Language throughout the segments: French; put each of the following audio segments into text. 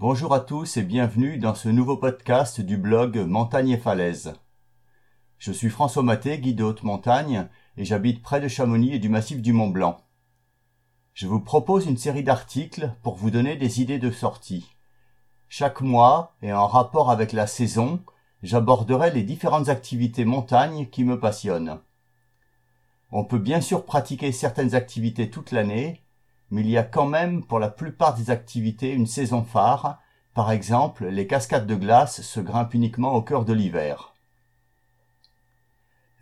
Bonjour à tous et bienvenue dans ce nouveau podcast du blog Montagne et Falaise. Je suis François Maté, guide de haute montagne, et j'habite près de Chamonix et du massif du Mont Blanc. Je vous propose une série d'articles pour vous donner des idées de sortie. Chaque mois, et en rapport avec la saison, j'aborderai les différentes activités montagne qui me passionnent. On peut bien sûr pratiquer certaines activités toute l'année, mais il y a quand même pour la plupart des activités une saison phare, par exemple les cascades de glace se grimpent uniquement au cœur de l'hiver.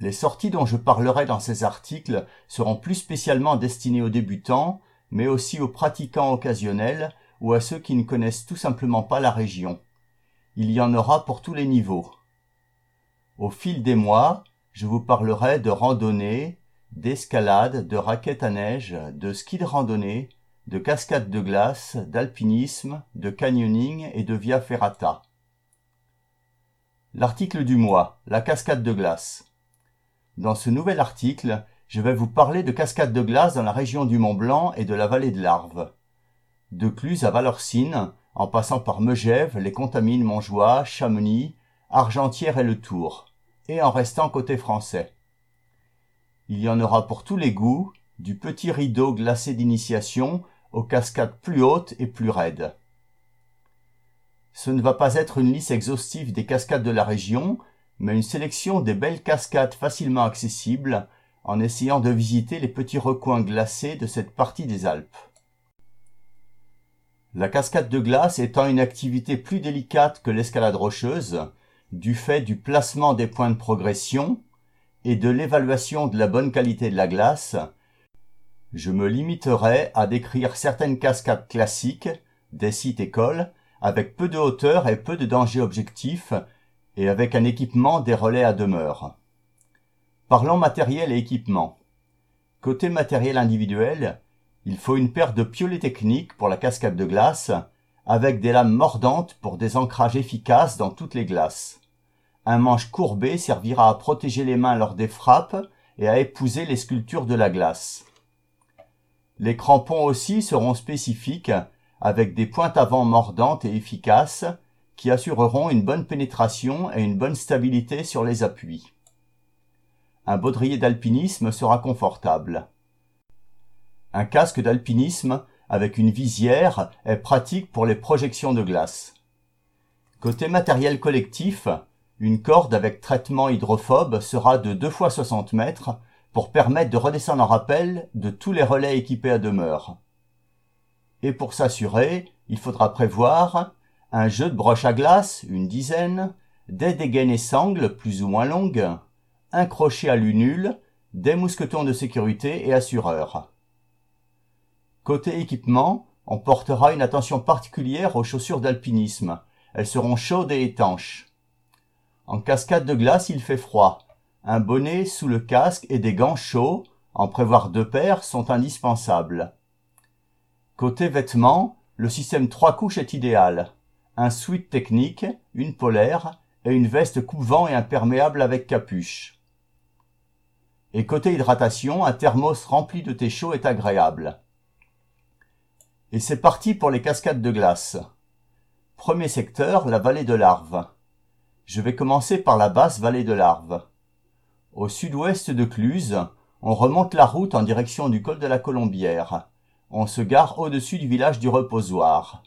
Les sorties dont je parlerai dans ces articles seront plus spécialement destinées aux débutants, mais aussi aux pratiquants occasionnels ou à ceux qui ne connaissent tout simplement pas la région. Il y en aura pour tous les niveaux. Au fil des mois, je vous parlerai de randonnée, d'escalade, de raquettes à neige, de ski de randonnée, de cascade de glace, d'alpinisme, de canyoning et de via ferrata. L'article du mois, la cascade de glace. Dans ce nouvel article, je vais vous parler de cascades de glace dans la région du Mont Blanc et de la vallée de l'Arve. De Cluse à Valorcine, en passant par Megève, les Contamines, Montjoie, Chamonix, Argentière et le Tour, et en restant côté français. Il y en aura pour tous les goûts, du petit rideau glacé d'initiation aux cascades plus hautes et plus raides. Ce ne va pas être une liste exhaustive des cascades de la région, mais une sélection des belles cascades facilement accessibles en essayant de visiter les petits recoins glacés de cette partie des Alpes. La cascade de glace étant une activité plus délicate que l'escalade rocheuse, du fait du placement des points de progression, et de l'évaluation de la bonne qualité de la glace, je me limiterai à décrire certaines cascades classiques des sites écoles avec peu de hauteur et peu de danger objectif et avec un équipement des relais à demeure. Parlons matériel et équipement. Côté matériel individuel, il faut une paire de piolets techniques pour la cascade de glace avec des lames mordantes pour des ancrages efficaces dans toutes les glaces. Un manche courbé servira à protéger les mains lors des frappes et à épouser les sculptures de la glace. Les crampons aussi seront spécifiques avec des pointes avant mordantes et efficaces qui assureront une bonne pénétration et une bonne stabilité sur les appuis. Un baudrier d'alpinisme sera confortable. Un casque d'alpinisme avec une visière est pratique pour les projections de glace. Côté matériel collectif, une corde avec traitement hydrophobe sera de 2 fois 60 mètres pour permettre de redescendre en rappel de tous les relais équipés à demeure. Et pour s'assurer, il faudra prévoir un jeu de broche à glace, une dizaine, des dégaines et sangles plus ou moins longues, un crochet à lunule, des mousquetons de sécurité et assureurs. Côté équipement, on portera une attention particulière aux chaussures d'alpinisme. Elles seront chaudes et étanches. En cascade de glace, il fait froid. Un bonnet sous le casque et des gants chauds, en prévoir deux paires, sont indispensables. Côté vêtements, le système trois couches est idéal. Un sweat technique, une polaire et une veste coupe-vent et imperméable avec capuche. Et côté hydratation, un thermos rempli de thé chaud est agréable. Et c'est parti pour les cascades de glace. Premier secteur, la vallée de l'Arve. Je vais commencer par la basse vallée de l'Arve. Au sud-ouest de Cluse, on remonte la route en direction du col de la Colombière. On se gare au-dessus du village du Reposoir.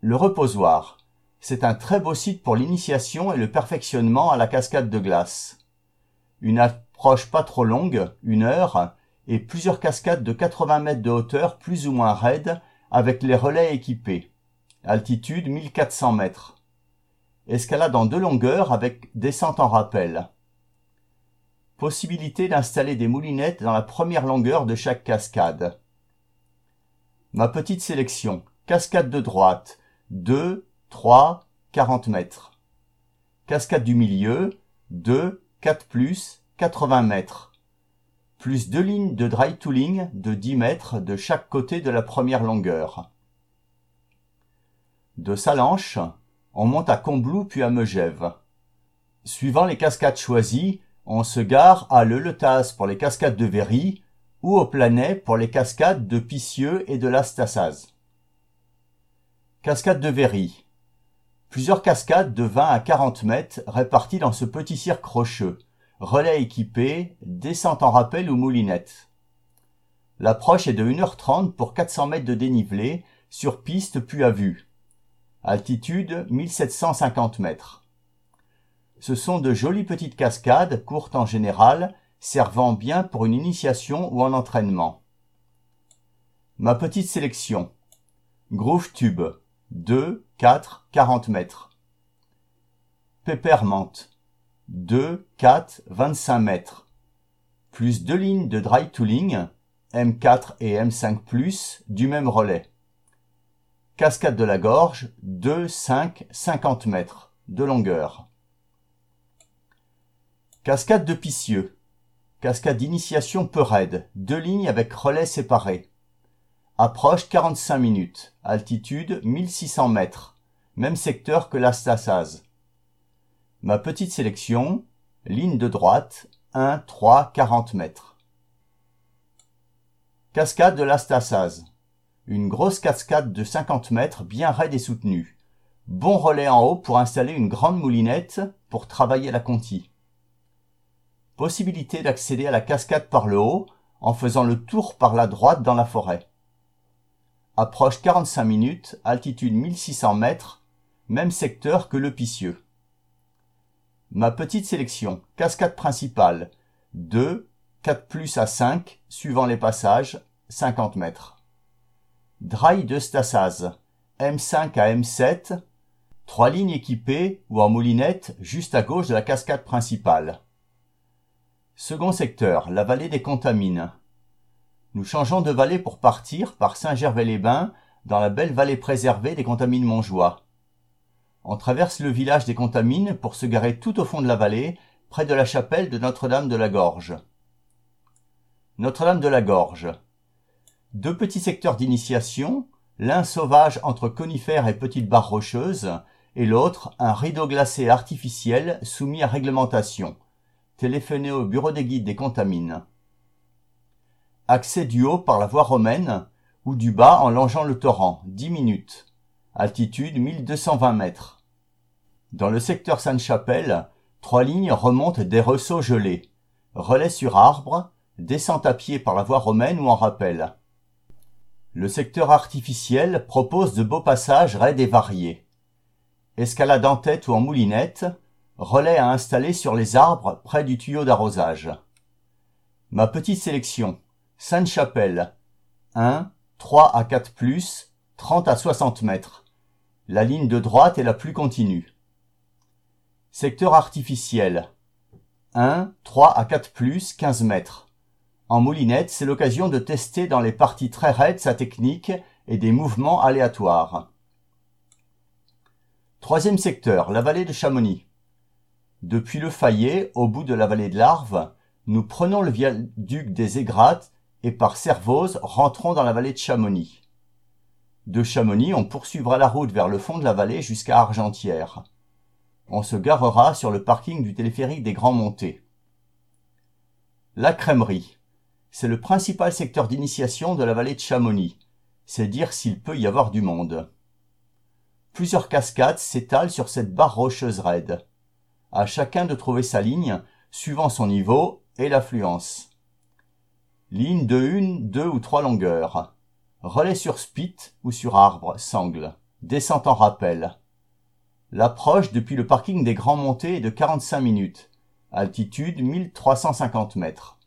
Le Reposoir. C'est un très beau site pour l'initiation et le perfectionnement à la cascade de glace. Une approche pas trop longue, une heure, et plusieurs cascades de 80 mètres de hauteur plus ou moins raides avec les relais équipés. Altitude 1400 mètres. Escalade en deux longueurs avec descente en rappel. Possibilité d'installer des moulinettes dans la première longueur de chaque cascade. Ma petite sélection. Cascade de droite. 2, 3, 40 mètres. Cascade du milieu. 2, 4 plus, 80 mètres. Plus deux lignes de dry tooling de 10 mètres de chaque côté de la première longueur. De Salanches, on monte à Combloux puis à Megève. Suivant les cascades choisies, on se gare à Leletas pour les cascades de Véry ou au Planet pour les cascades de Picieux et de l'Astasaz. Cascade de Véry. Plusieurs cascades de 20 à 40 mètres réparties dans ce petit cirque rocheux. Relais équipés, descente en rappel ou moulinette. L'approche est de 1h30 pour 400 mètres de dénivelé, sur piste puis à vue. Altitude 1750 mètres. Ce sont de jolies petites cascades, courtes en général, servant bien pour une initiation ou un entraînement. Ma petite sélection. Groove Tube. 2, 4, 40 mètres. Peppermint. 2, 4, 25 mètres. Plus deux lignes de dry tooling, M4 et M5+, du même relais. Cascade de la Gorge, 2, 5, 50 mètres de longueur. Cascade de Picieux. Cascade d'initiation peu raide, deux lignes avec relais séparés. Approche 45 minutes. Altitude 1600 mètres. Même secteur que l'Astasaz. Ma petite sélection. Ligne de droite 1, 3, 40 mètres. Cascade de l'Astasaz. Une grosse cascade de 50 mètres bien raide et soutenue. Bon relais en haut pour installer une grande moulinette pour travailler la conti. Possibilité d'accéder à la cascade par le haut en faisant le tour par la droite dans la forêt. Approche 45 minutes, altitude 1600 mètres, même secteur que le Picieux. Ma petite sélection, cascade principale, 2, 4 plus à 5, suivant les passages, 50 mètres. Dry de Stassaz, M5 à M7, trois lignes équipées ou en moulinette juste à gauche de la cascade principale. Second secteur, la vallée des Contamines. Nous changeons de vallée pour partir par Saint-Gervais-les-Bains dans la belle vallée préservée des Contamines Montjoie. On traverse le village des Contamines pour se garer tout au fond de la vallée, près de la chapelle de Notre-Dame de la Gorge. Notre-Dame de la Gorge. Deux petits secteurs d'initiation, l'un sauvage entre conifères et petites barres rocheuses, et l'autre un rideau glacé artificiel soumis à réglementation. Téléphoné au bureau des guides des Contamines. Accès du haut par la voie romaine ou du bas en longeant le torrent, 10 minutes. Altitude 1220 mètres. Dans le secteur Sainte-Chapelle, trois lignes remontent des ressauts gelés. Relais sur arbre, descente à pied par la voie romaine ou en rappel. Le secteur artificiel propose de beaux passages raides et variés. Escalade en tête ou en moulinette, relais à installer sur les arbres près du tuyau d'arrosage. Ma petite sélection. Sainte-Chapelle. 1, 3 à 4 plus, 30 à 60 mètres. La ligne de droite est la plus continue. Secteur artificiel. 1, 3 à 4 plus, 15 mètres. En moulinette, c'est l'occasion de tester dans les parties très raides sa technique et des mouvements aléatoires. Troisième secteur, la vallée de Chamonix. Depuis le Fayet, au bout de la vallée de l'Arve, nous prenons le viaduc des Égrates et par Servoz rentrons dans la vallée de Chamonix. De Chamonix, on poursuivra la route vers le fond de la vallée jusqu'à Argentière. On se garera sur le parking du téléphérique des Grands Montés. La crèmerie. C'est le principal secteur d'initiation de la vallée de Chamonix. C'est dire s'il peut y avoir du monde. Plusieurs cascades s'étalent sur cette barre rocheuse raide. À chacun de trouver sa ligne, suivant son niveau et l'affluence. Ligne de une, deux ou trois longueurs. Relais sur spit ou sur arbre, sangle. Descente en rappel. L'approche depuis le parking des Grands Montés est de 45 minutes. Altitude 1350 mètres.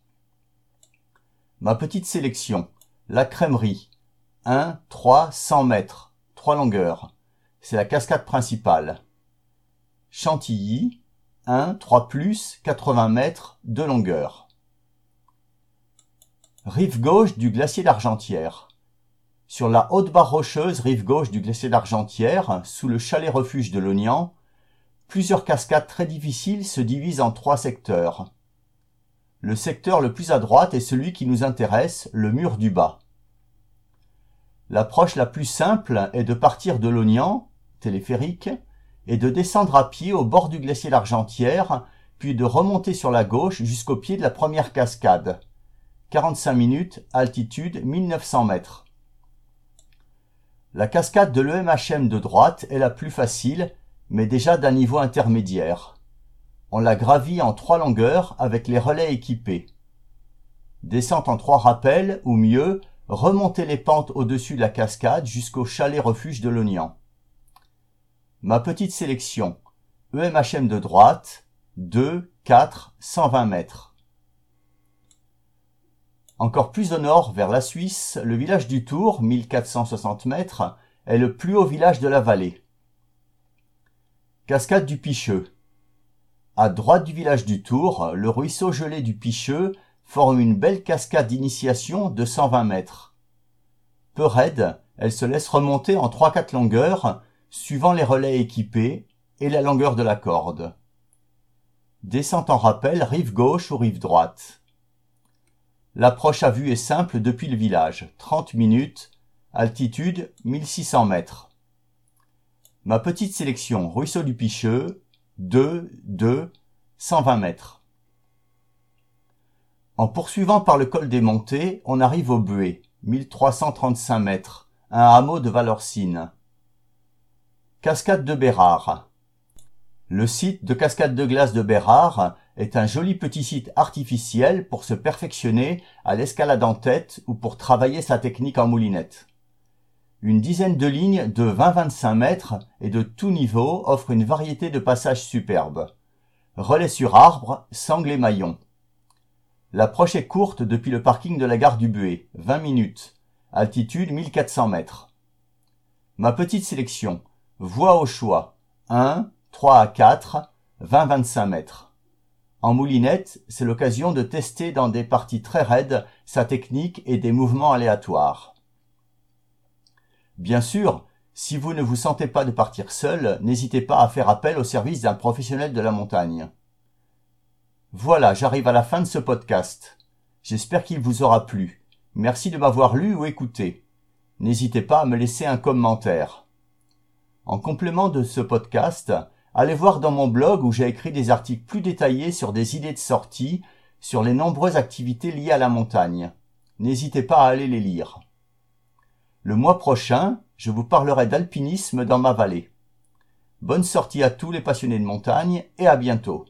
Ma petite sélection. La crèmerie. 1, 3, 100 mètres. Trois longueurs. C'est la cascade principale. Chantilly. 1, 3 plus, 80 mètres de longueur. Rive gauche du glacier d'Argentière. Sur la haute barre rocheuse rive gauche du glacier d'Argentière, sous le chalet refuge de l'Ognan, plusieurs cascades très difficiles se divisent en trois secteurs. Le secteur le plus à droite est celui qui nous intéresse, le mur du bas. L'approche la plus simple est de partir de l'Ognan, téléphérique, et de descendre à pied au bord du glacier d'Argentière, puis de remonter sur la gauche jusqu'au pied de la première cascade. 45 minutes, altitude 1900 mètres. La cascade de l'EMHM de droite est la plus facile, mais déjà d'un niveau intermédiaire. On la gravit en trois longueurs avec les relais équipés. Descente en trois rappels, ou mieux, remontez les pentes au-dessus de la cascade jusqu'au chalet refuge de l'Ognan. Ma petite sélection. EMHM de droite, 2, 4, 120 mètres. Encore plus au nord, vers la Suisse, le village du Tour, 1460 mètres, est le plus haut village de la vallée. Cascade du Picheux. À droite du village du Tour, le ruisseau gelé du Picheux forme une belle cascade d'initiation de 120 mètres. Peu raide, elle se laisse remonter en 3-4 longueurs, suivant les relais équipés et la longueur de la corde. Descente en rappel rive gauche ou rive droite. L'approche à vue est simple depuis le village, 30 minutes, altitude 1600 mètres. Ma petite sélection ruisseau du Picheux, 2, 2, 120 mètres. En poursuivant par le col des Montées, on arrive au Buet, 1335 mètres, un hameau de Valorcine. Cascade de Bérard. Le site de cascade de glace de Bérard est un joli petit site artificiel pour se perfectionner à l'escalade en tête ou pour travailler sa technique en moulinette. Une dizaine de lignes de 20-25 mètres et de tout niveau offrent une variété de passages superbes. Relais sur arbre, sangle et maillon. L'approche est courte depuis le parking de la gare du Buet, 20 minutes. Altitude 1400 mètres. Ma petite sélection. Voie au choix. 1, 3 à 4, 20-25 mètres. En moulinette, c'est l'occasion de tester dans des parties très raides sa technique et des mouvements aléatoires. Bien sûr, si vous ne vous sentez pas de partir seul, n'hésitez pas à faire appel au service d'un professionnel de la montagne. Voilà, j'arrive à la fin de ce podcast. J'espère qu'il vous aura plu. Merci de m'avoir lu ou écouté. N'hésitez pas à me laisser un commentaire. En complément de ce podcast, allez voir dans mon blog où j'ai écrit des articles plus détaillés sur des idées de sortie, sur les nombreuses activités liées à la montagne. N'hésitez pas à aller les lire. Le mois prochain, je vous parlerai d'alpinisme dans ma vallée. Bonne sortie à tous les passionnés de montagne et à bientôt.